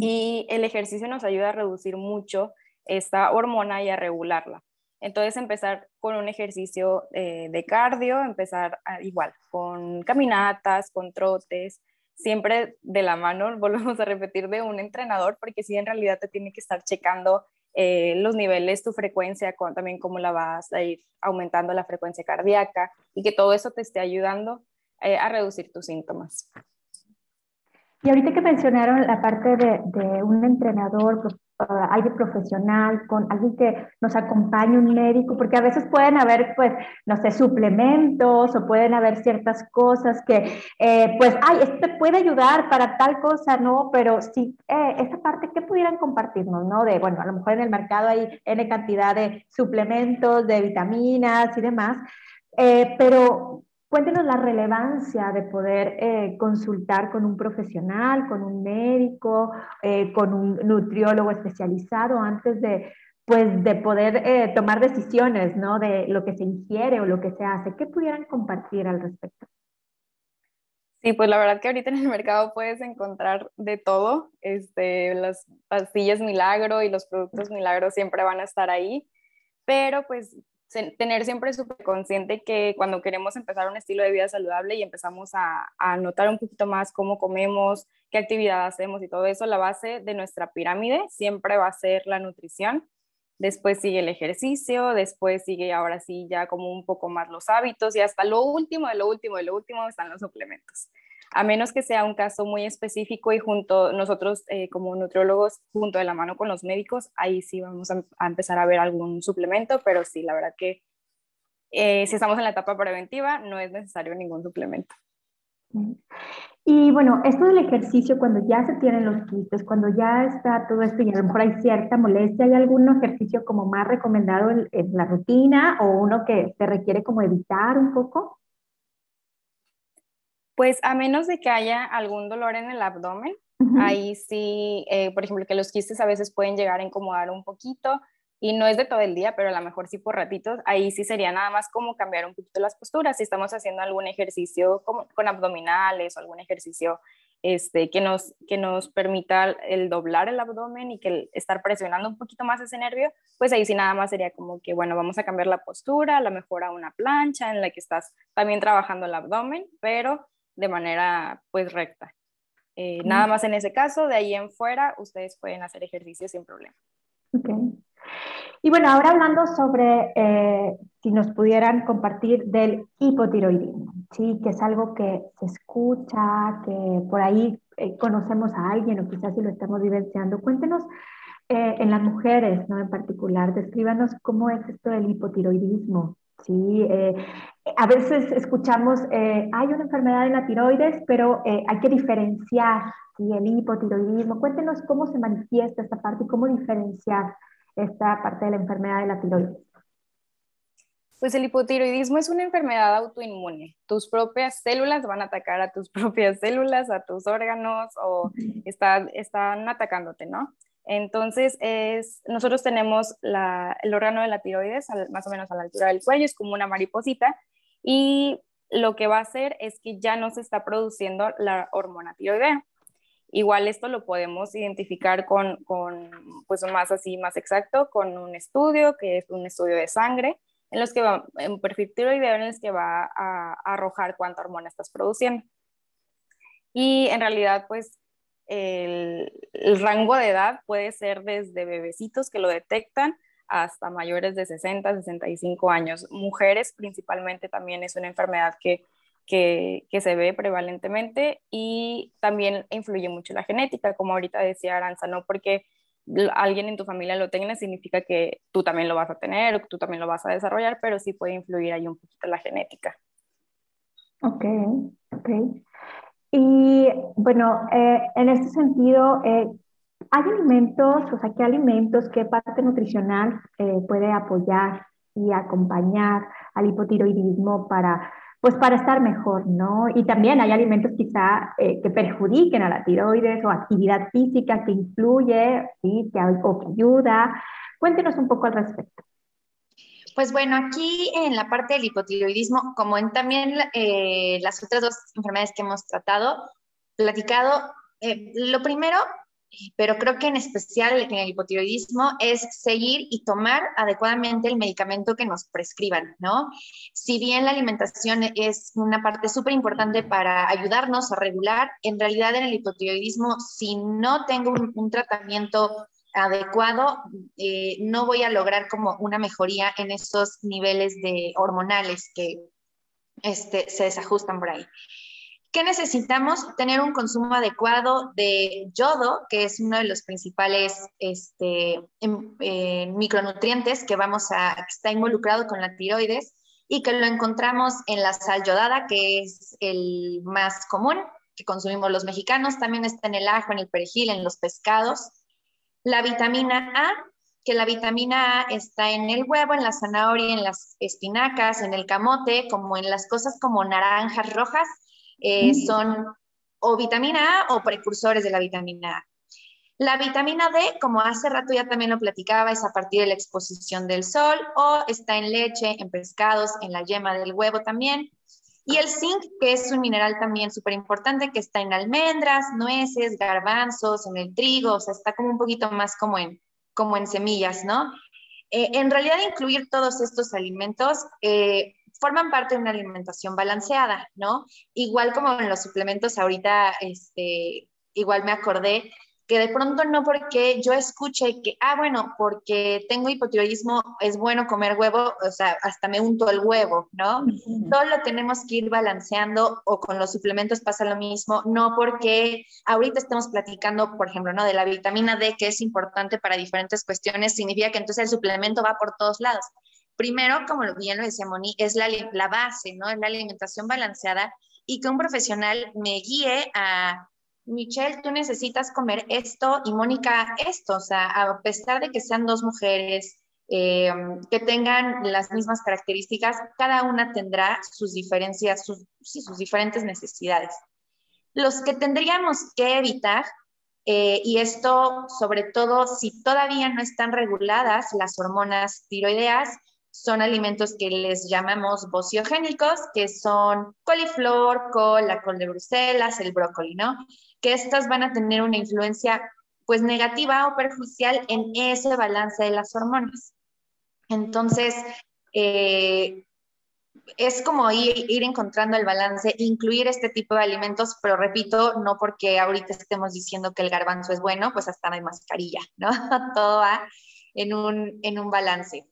Y el ejercicio nos ayuda a reducir mucho esta hormona y a regularla. Entonces empezar con un ejercicio eh, de cardio, empezar igual con caminatas, con trotes, siempre de la mano, volvemos a repetir, de un entrenador, porque sí, en realidad te tiene que estar checando eh, los niveles, tu frecuencia, con, también cómo la vas a ir aumentando la frecuencia cardíaca y que todo eso te esté ayudando eh, a reducir tus síntomas. Y ahorita que mencionaron la parte de, de un entrenador uh, hay de profesional, con alguien que nos acompañe, un médico, porque a veces pueden haber, pues, no sé, suplementos o pueden haber ciertas cosas que, eh, pues, ay, este puede ayudar para tal cosa, ¿no? Pero sí, eh, esa parte, ¿qué pudieran compartirnos, no? De, bueno, a lo mejor en el mercado hay N cantidad de suplementos, de vitaminas y demás, eh, pero Cuéntenos la relevancia de poder eh, consultar con un profesional, con un médico, eh, con un nutriólogo especializado antes de, pues, de poder eh, tomar decisiones ¿no? de lo que se ingiere o lo que se hace. ¿Qué pudieran compartir al respecto? Sí, pues la verdad que ahorita en el mercado puedes encontrar de todo. Este, las pastillas milagro y los productos milagro siempre van a estar ahí, pero pues tener siempre súper consciente que cuando queremos empezar un estilo de vida saludable y empezamos a, a, notar un poquito más cómo comemos, qué actividad hacemos y todo eso, la base de nuestra pirámide siempre va a ser la nutrición. Después sigue el ejercicio, después sigue ahora sí ya como un poco más los hábitos y hasta lo último de lo último de lo último están los suplementos a menos que sea un caso muy específico y junto nosotros eh, como nutriólogos, junto de la mano con los médicos, ahí sí vamos a, empezar a ver algún suplemento, pero sí, la verdad que eh, si estamos en la etapa preventiva, no es necesario ningún suplemento. Y bueno, esto del ejercicio, cuando ya se tienen los quistes, cuando ya está todo esto y a lo mejor hay cierta molestia, ¿hay algún ejercicio como más recomendado en, en la rutina o uno que se requiere como evitar un poco? Pues a menos de que haya algún dolor en el abdomen, ahí sí, eh, por ejemplo, que los quistes a veces pueden llegar a incomodar un poquito y no es de todo el día, pero a lo mejor sí por ratitos, ahí sí sería nada más como cambiar un poquito las posturas. Si estamos haciendo algún ejercicio como, con abdominales o algún ejercicio este, que, nos, que nos permita el doblar el abdomen y que estar presionando un poquito más ese nervio, pues ahí sí nada más sería como que, bueno, vamos a cambiar la postura, a lo mejor a una plancha en la que estás también trabajando el abdomen, pero de manera pues recta. Eh, nada más en ese caso, de ahí en fuera, ustedes pueden hacer ejercicio sin problema. Y bueno, ahora hablando sobre eh, si nos pudieran compartir del hipotiroidismo, ¿sí? que es algo que se escucha, que por ahí eh, conocemos a alguien o quizás si lo estamos vivenciando. Cuéntenos en las mujeres, ¿no? En particular, descríbanos cómo es esto del hipotiroidismo. Sí, eh, a veces escuchamos, eh, hay una enfermedad de la tiroides, pero eh, hay que diferenciar el hipotiroidismo. Cuéntenos cómo se manifiesta esta parte y cómo diferenciar esta parte de la enfermedad de la tiroides. Pues el hipotiroidismo es una enfermedad autoinmune. Tus propias células van a atacar a tus propias células, a tus órganos o están atacándote, ¿no? Entonces, es, nosotros tenemos el órgano de la tiroides más o menos a la altura del cuello, es como una mariposita, y lo que va a hacer es que ya no se está produciendo la hormona tiroidea. Igual esto lo podemos identificar con, con, pues más así, más exacto, con un estudio, que es un estudio de sangre, en los que va, un perfil tiroideo en el que va a, a arrojar cuánta hormona estás produciendo. Y en realidad, pues el, rango de edad puede ser desde bebecitos que lo detectan hasta mayores de 60, 65 años. Mujeres principalmente también es una enfermedad que, que, se ve prevalentemente y también influye mucho la genética, como ahorita decía Aranza, no porque alguien en tu familia lo tenga significa que tú también lo vas a tener o que tú también lo vas a desarrollar, pero sí puede influir ahí un poquito la genética. Ok, ok. Y bueno, eh, en este sentido, eh, ¿hay alimentos, o sea, qué alimentos, qué parte nutricional eh, puede apoyar y acompañar al hipotiroidismo para, pues para estar mejor, ¿no? Y también hay alimentos quizá que perjudiquen a la tiroides o actividad física que influye, ¿sí? que, o que ayuda. Cuéntenos un poco al respecto. Pues bueno, aquí en la parte del hipotiroidismo, como en también eh, las otras dos enfermedades que hemos tratado, platicado, eh, lo primero, pero creo que en especial en el hipotiroidismo, es seguir y tomar adecuadamente el medicamento que nos prescriban, ¿no? Si bien la alimentación es una parte súper importante para ayudarnos a regular, en realidad en el hipotiroidismo, si no tengo un tratamiento adecuado, eh, no voy a lograr como una mejoría en esos niveles de hormonales que este, se desajustan por ahí. ¿Qué necesitamos? Tener un consumo adecuado de yodo, que es uno de los principales este, em, eh, micronutrientes que, vamos a, que está involucrado con la tiroides y que lo encontramos en la sal yodada, que es el más común que consumimos los mexicanos. También está en el ajo, en el perejil, en los pescados. La vitamina A, que la vitamina A está en el huevo, en la zanahoria, en las espinacas, en el camote, como en las cosas como naranjas rojas eh, son o vitamina A o precursores de la vitamina A. La vitamina D, como hace rato ya también lo platicaba, es a partir de la exposición del sol o está en leche, en pescados, en la yema del huevo también. Y el zinc, que es un mineral también súper importante, que está en almendras, nueces, garbanzos, en el trigo, o sea, está como un poquito más como en, como en semillas, ¿no? Eh, en realidad, incluir todos estos alimentos eh, forman parte de una alimentación balanceada, ¿no? Igual como en los suplementos ahorita, este, igual me acordé que de pronto no porque yo escuche que, ah, bueno, porque tengo hipotiroidismo, es bueno comer huevo, o sea, hasta me unto el huevo, ¿no? Todo lo tenemos que ir balanceando o con los suplementos pasa lo mismo, no porque ahorita estamos platicando, por ejemplo, ¿no? De la vitamina D, que es importante para diferentes cuestiones, significa que entonces el suplemento va por todos lados. Primero, como bien lo decía Moni, es la, la base, ¿no? Es la alimentación balanceada y que un profesional me guíe a, Michelle, tú necesitas comer esto y Mónica esto, o sea, a pesar de que sean dos mujeres eh, que tengan las mismas características, cada una tendrá sus diferencias, sus, sus diferentes necesidades. Los que tendríamos que evitar, eh, y esto sobre todo si todavía no están reguladas las hormonas tiroideas, son alimentos que les llamamos bociogénicos, que son coliflor, col, la col de Bruselas, el brócoli, ¿no? Que estas van a tener una influencia pues negativa o perjudicial en ese balance de las hormonas. Entonces, eh, es como ir, encontrando el balance, incluir este tipo de alimentos, pero repito, no porque ahorita estemos diciendo que el garbanzo es bueno, pues hasta no hay mascarilla, ¿no? Todo va en un, en un balance.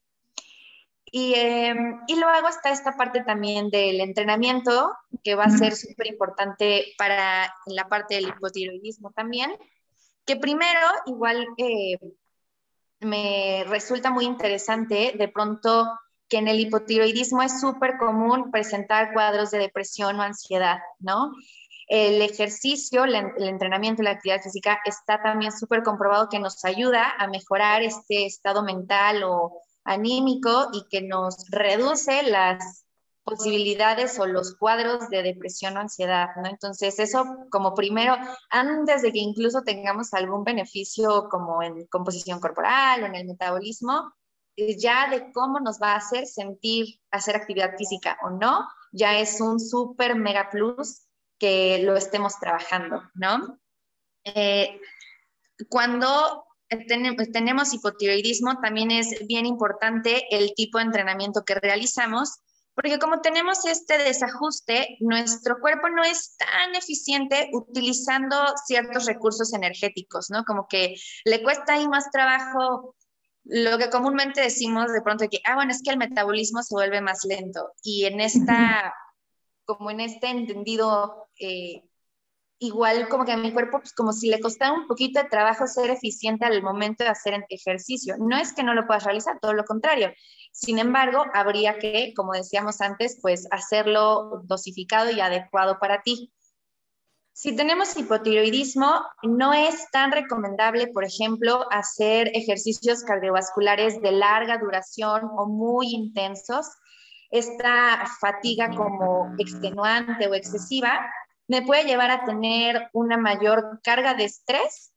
Y, em, y, luego está esta parte también del entrenamiento, que va a ser súper importante para la parte del hipotiroidismo también, que primero igual eh, me resulta muy interesante de pronto que en el hipotiroidismo es súper común presentar cuadros de depresión o ansiedad, ¿no? El ejercicio, el entrenamiento, la actividad física está también súper comprobado que nos ayuda a mejorar este estado mental o anímico y que nos reduce las posibilidades o los cuadros de depresión o ansiedad, ¿no? Entonces, eso como primero, antes de que incluso tengamos algún beneficio como en composición corporal o en el metabolismo, eh, ya de cómo nos va a hacer sentir hacer actividad física o no, ya es un súper mega plus que lo estemos trabajando, ¿no? Eh, cuando tenemos hipotiroidismo, también es bien importante el tipo de entrenamiento que realizamos, porque como tenemos este desajuste, nuestro cuerpo no es tan eficiente utilizando ciertos recursos energéticos, ¿no? Como que le cuesta ahí más trabajo lo que comúnmente decimos de pronto que, ah, bueno, es que el metabolismo se vuelve más lento. Y en esta, como en este entendido eh, igual como que a mi cuerpo, pues como si le costara un poquito de trabajo ser eficiente al momento de hacer ejercicio. No es que no lo puedas realizar, todo lo contrario. Sin embargo, habría que, como decíamos antes, pues hacerlo dosificado y adecuado para ti. Si tenemos hipotiroidismo, no es tan recomendable, por ejemplo, hacer ejercicios cardiovasculares de larga duración o muy intensos. Esta fatiga como extenuante o excesiva me puede llevar a tener una mayor carga de estrés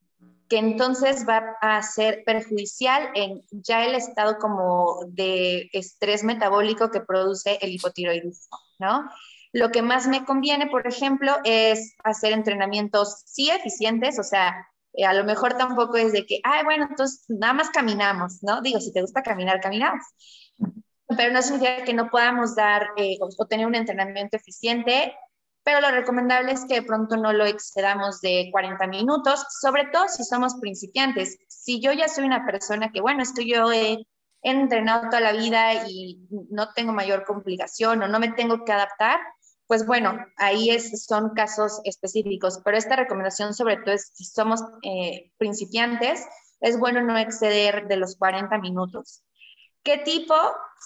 que entonces va a ser perjudicial en ya el estado como de estrés metabólico que produce el hipotiroidismo, ¿no? Lo que más me conviene, por ejemplo, es hacer entrenamientos sí eficientes, o sea, eh, a lo mejor tampoco es de que, ay, bueno, entonces nada más caminamos, ¿no? Digo, si te gusta caminar, caminamos. Pero no significa que no podamos dar eh, o tener un entrenamiento eficiente pero lo recomendable es que de pronto no lo excedamos de 40 minutos, sobre todo si somos principiantes. Si yo ya soy una persona que, bueno, esto yo he, entrenado toda la vida y no tengo mayor complicación o no me tengo que adaptar, pues bueno, ahí es, son casos específicos, pero esta recomendación sobre todo es si somos eh, principiantes, es bueno no exceder de los 40 minutos. ¿Qué tipo?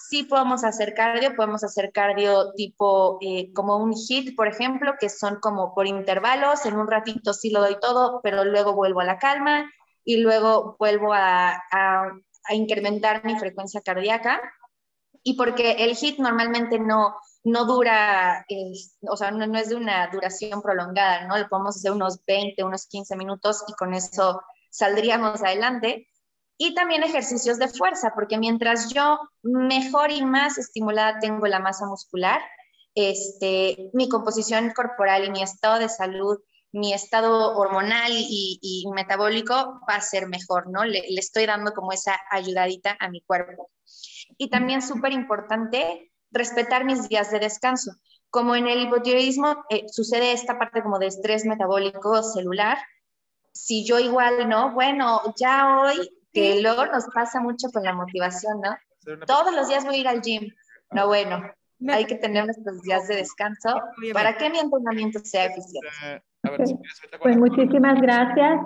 Sí podemos hacer cardio, podemos hacer cardio tipo eh, como un hit, por ejemplo, que son como por intervalos, en un ratito sí lo doy todo, pero luego vuelvo a la calma y luego vuelvo a, a incrementar mi frecuencia cardíaca. Y porque el hit normalmente no, no dura, o sea, no, es de una duración prolongada, ¿no? Lo podemos hacer unos 20, unos 15 minutos y con eso saldríamos adelante. Y también ejercicios de fuerza, porque mientras yo mejor y más estimulada tengo la masa muscular, este, mi composición corporal y mi estado de salud, mi estado hormonal y, metabólico va a ser mejor, ¿no? Le, le estoy dando como esa ayudadita a mi cuerpo. Y también súper importante, respetar mis días de descanso. Como en el hipotiroidismo eh, sucede esta parte como de estrés metabólico celular, si yo igual, ¿no? Bueno, ya hoy, que luego nos pasa mucho con la motivación, ¿no? Todos los días voy a ir al gym. No, bueno, hay que tener nuestros días de descanso para que mi entrenamiento sea eficiente. Pues muchísimas gracias.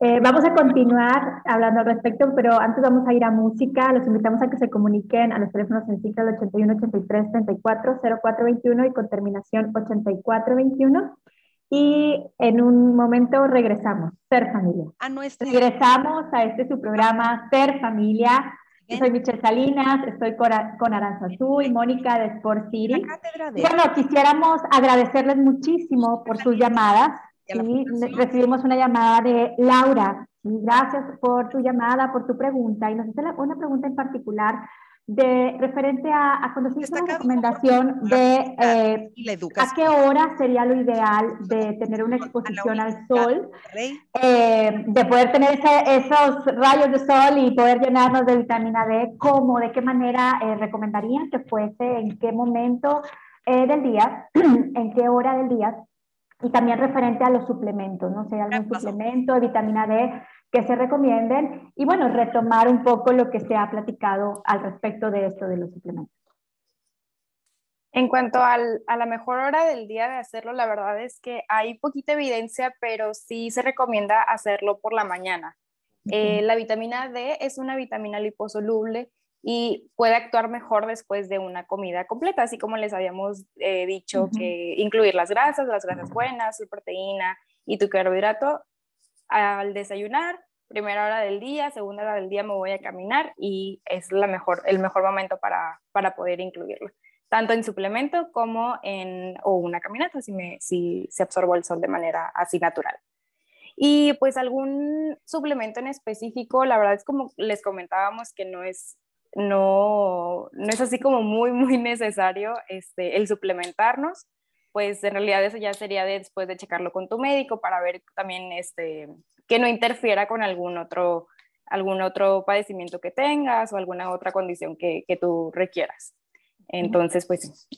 Eh, vamos a continuar hablando al respecto, pero antes vamos a ir a música. Los invitamos a que se comuniquen a los teléfonos en del 81 83 34 0421 y con terminación 8421. Y en un momento regresamos, Ser Familia. A nuestra... Regresamos a este su programa, Ser Familia. Soy Michelle Salinas, estoy con Aranza y Mónica de Sport City. Bueno, quisiéramos agradecerles muchísimo por sus llamadas. recibimos una llamada de Laura. Gracias por tu llamada, por tu pregunta. Y nos hace una pregunta en particular de referente a, a cuando se hizo la recomendación de eh, a qué hora sería lo ideal de tener una exposición al sol, eh, de poder tener esos rayos de sol y poder llenarnos de vitamina D, cómo, de qué manera eh, recomendarían que fuese, en qué momento del día, en qué hora del día, y también referente a los suplementos, ¿no? Hay algún suplemento de vitamina D que se recomienden y bueno, retomar un poco lo que se ha platicado al respecto de esto de los suplementos. En cuanto al, a la mejor hora del día de hacerlo, la verdad es que hay poquita evidencia, pero sí se recomienda hacerlo por la mañana. Eh, la vitamina D es una vitamina liposoluble y puede actuar mejor después de una comida completa, así como les habíamos eh, dicho que incluir las grasas, las grasas buenas, la proteína y tu carbohidrato al desayunar, primera hora del día, segunda hora del día me voy a caminar y es la mejor, el mejor momento para, para poder incluirlo, tanto en suplemento como en o una caminata, si, me, si se absorbo el sol de manera así natural. Y pues algún suplemento en específico, la verdad es como les comentábamos que no es, no, no es así como muy, muy necesario este, el suplementarnos pues en realidad eso ya sería después de checarlo con tu médico para ver también este, que no interfiera con algún otro, algún otro padecimiento que tengas o alguna otra condición que, que tú requieras. Entonces, pues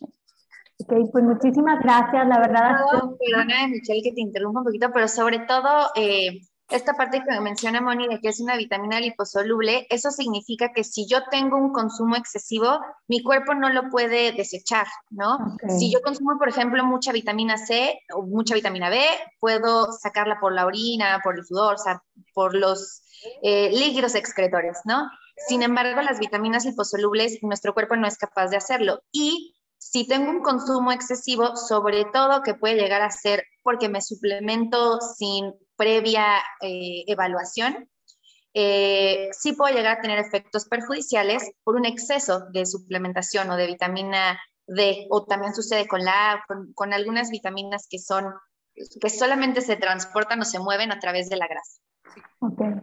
Ok, pues muchísimas gracias, la verdad. perdona, Michelle, que te interrumpa un poquito, pero sobre todo, eh, esta parte que menciona Moni de que es una vitamina liposoluble, eso significa que si yo tengo un consumo excesivo, mi cuerpo no lo puede desechar, ¿no? Si yo consumo, por ejemplo, mucha vitamina C o mucha vitamina B, puedo sacarla por la orina, por el sudor, o sea, por los eh, líquidos excretores, ¿no? Sin embargo, las vitaminas liposolubles, nuestro cuerpo no es capaz de hacerlo. Y si tengo un consumo excesivo, sobre todo que puede llegar a ser porque me suplemento sin previa eh, evaluación, eh, sí puedo llegar a tener efectos perjudiciales por un exceso de suplementación o de vitamina D, o también sucede con la con, algunas vitaminas que son, que solamente se transportan o se mueven a través de la grasa. Okay.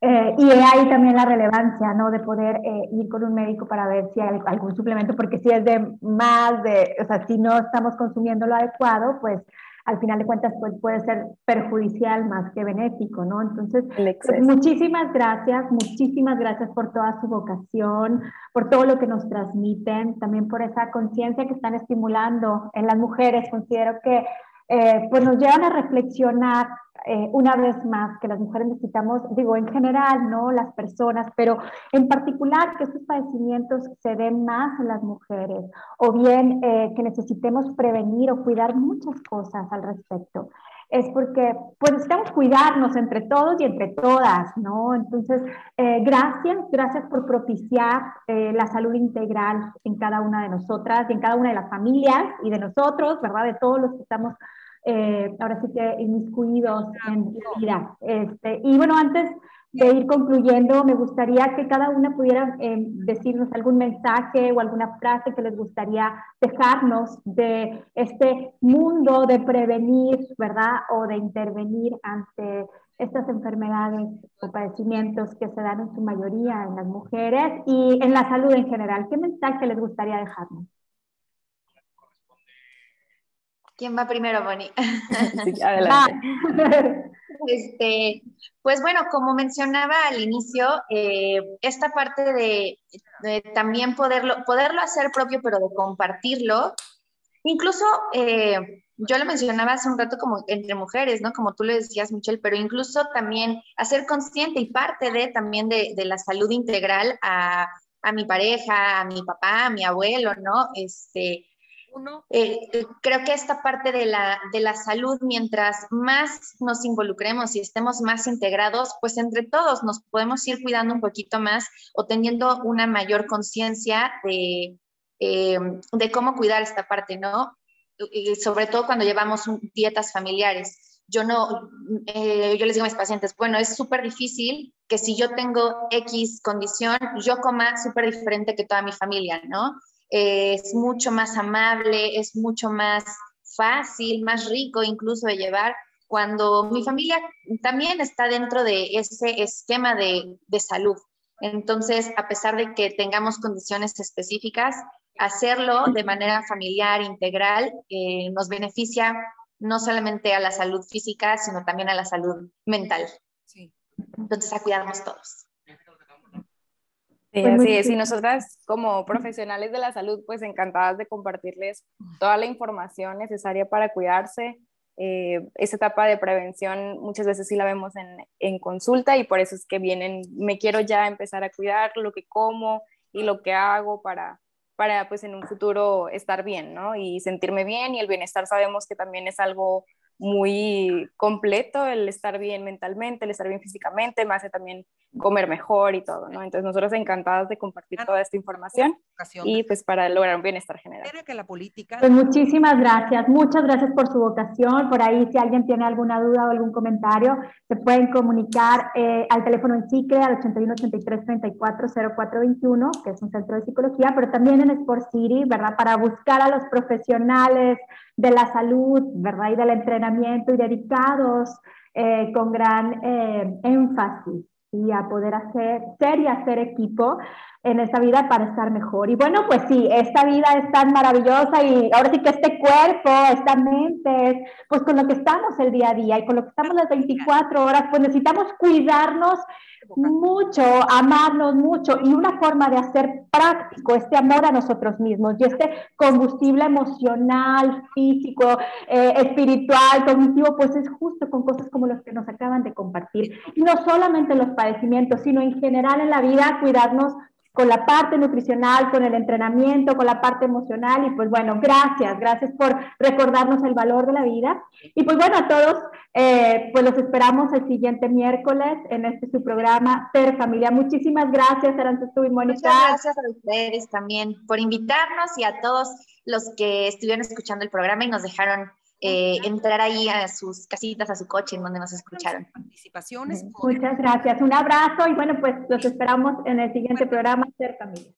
Eh, y ahí también la relevancia, ¿no? De poder ir con un médico para ver si hay algún suplemento, porque si es de más de, o sea, si no estamos consumiendo lo adecuado, pues al final de cuentas pues, puede ser perjudicial más que benéfico, ¿no? Entonces, pues, muchísimas gracias, muchísimas gracias por toda su vocación, por todo lo que nos transmiten, también por esa conciencia que están estimulando en las mujeres. Considero que eh, pues nos llevan a reflexionar eh, una vez más que las mujeres necesitamos, digo, en general, ¿no? Las personas, pero en particular que estos padecimientos se den más en las mujeres o bien eh, que necesitemos prevenir o cuidar muchas cosas al respecto es porque pues necesitamos cuidarnos entre todos y entre todas, ¿no? Entonces, eh, gracias, gracias por propiciar la salud integral en cada una de nosotras y en cada una de las familias y de nosotros, ¿verdad? De todos los que estamos eh, ahora sí que inmiscuidos en la vida. Este, y bueno, antes de ir concluyendo, me gustaría que cada una pudiera eh, decirnos algún mensaje o alguna frase que les gustaría dejarnos de este mundo de prevenir, ¿verdad? O de intervenir ante estas enfermedades o padecimientos que se dan en su mayoría en las mujeres y en la salud en general. ¿Qué mensaje les gustaría dejarnos? ¿Quién va primero, Bonnie? adelante. Este, pues bueno, como mencionaba al inicio, eh, esta parte de, también poderlo, poderlo hacer propio, pero de compartirlo, incluso eh, yo lo mencionaba hace un rato como entre mujeres, ¿no? Como tú le decías, Michelle, pero incluso también hacer consciente y parte de también de, de la salud integral a, a mi pareja, a mi papá, a mi abuelo, ¿no? Este, eh, eh, creo que esta parte de la, de la salud, mientras más nos involucremos y estemos más integrados, pues entre todos nos podemos ir cuidando un poquito más o teniendo una mayor conciencia de, eh, de cómo cuidar esta parte, ¿no? Y sobre todo cuando llevamos dietas familiares. Yo no, yo les digo a mis pacientes, bueno, es súper difícil que si yo tengo X condición, yo coma súper diferente que toda mi familia, ¿no? Es mucho más amable, es mucho más fácil, más rico incluso de llevar cuando mi familia también está dentro de ese esquema de, salud. Entonces, a pesar de que tengamos condiciones específicas, hacerlo de manera familiar, integral, eh, nos beneficia no solamente a la salud física, sino también a la salud mental. Entonces, a cuidarnos todos. Sí, pues así es. Y nosotras como profesionales de la salud, pues encantadas de compartirles toda la información necesaria para cuidarse. Eh, esa etapa de prevención muchas veces sí la vemos en, en, consulta y por eso es que vienen, me quiero ya empezar a cuidar lo que como y lo que hago para, para pues en un futuro estar bien, ¿no? Y sentirme bien y el bienestar sabemos que también es algo muy completo el estar bien mentalmente, el estar bien físicamente, me hace también comer mejor y todo, ¿no? Entonces nosotros encantadas de compartir toda esta información y pues para lograr un bienestar general. Que la política... Pues muchísimas gracias, muchas gracias por su vocación, por ahí si alguien tiene alguna duda o algún comentario, se pueden comunicar eh, al teléfono en CICRE al 81 83 34 0421, que es un centro de psicología, pero también en Sport City, ¿verdad? Para buscar a los profesionales de la salud, ¿verdad? Y del entrenamiento y dedicados eh, con gran eh, énfasis y a poder hacer, ser y hacer equipo en esta vida para estar mejor. Y bueno, pues sí, esta vida es tan maravillosa y ahora sí que este cuerpo, esta mente, pues con lo que estamos el día a día y con lo que estamos las 24 horas, pues necesitamos cuidarnos mucho, amarnos mucho y una forma de hacer práctico este amor a nosotros mismos y este combustible emocional, físico, eh, espiritual, cognitivo, pues es justo con cosas como las que nos acaban de compartir. Y no solamente los padecimientos, sino en general en la vida, cuidarnos con la parte nutricional, con el entrenamiento, con la parte emocional. Y pues bueno, gracias, gracias por recordarnos el valor de la vida. Y pues bueno, a todos, eh, pues los esperamos el siguiente miércoles en este su programa Ser Familia. Muchísimas gracias, Aranzazu y Mónica. Muchas gracias a ustedes también por invitarnos y a todos los que estuvieron escuchando el programa y nos dejaron eh, entrar ahí a sus casitas, a su coche, en donde nos escucharon. Participaciones. Muchas gracias. Un abrazo y bueno, pues los esperamos en el siguiente programa Ser Familia.